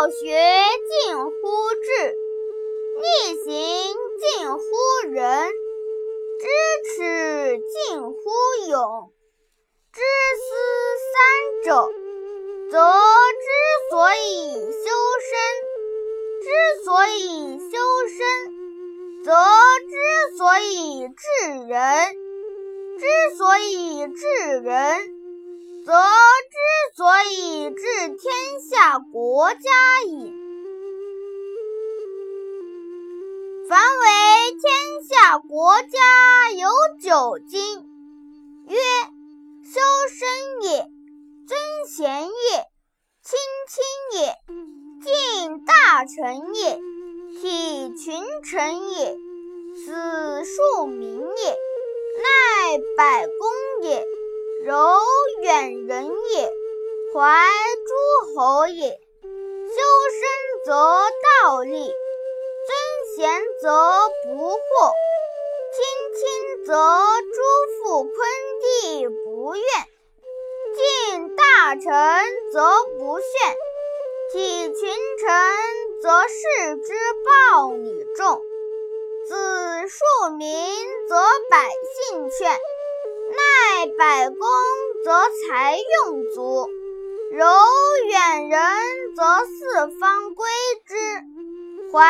好学近乎智，逆行近乎仁，知耻近乎勇。知思三者，则之所以修身；之所以修身，则之所以治人；之所以治人。天下国家矣。凡为天下国家有九经，曰：修身也，尊贤也，亲亲也，敬大臣也，体群臣也，子庶民也，奈百公也。柔远人也，怀诸侯也。修身则道立，尊贤则不惑，亲亲则诸父昆弟不怨，敬大臣则不炫，体群臣则视之暴礼重，子庶民则百姓劝。奈百工则财用足，柔远人则四方归之，怀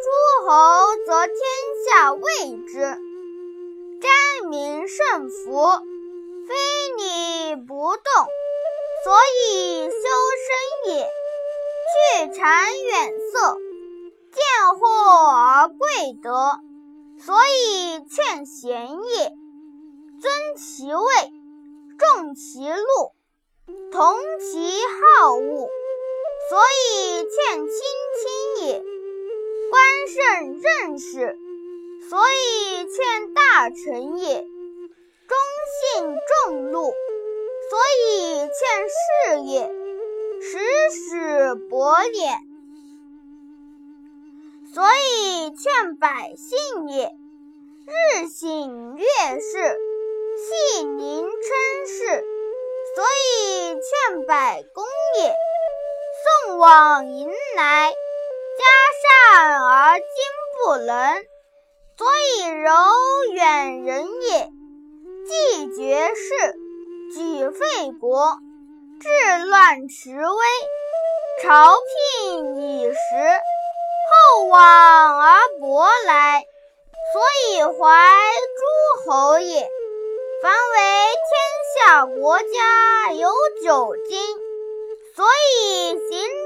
诸侯则天下畏之。斋民胜福，非礼不动，所以修身也；去谗远色，见货而贵德，所以劝贤也。尊其位，重其禄，同其好恶，所以劝亲亲也；官圣任使，所以劝大臣也；忠信重禄，所以劝士也；时使薄敛，所以劝百姓也；日省月事。细民称事，所以劝百公也；送往迎来，嘉善而今不能，所以柔远人也；既绝世，举废国，治乱持威，朝聘以时，厚往而薄来，所以怀诸侯也。凡为天下国家有九经，所以行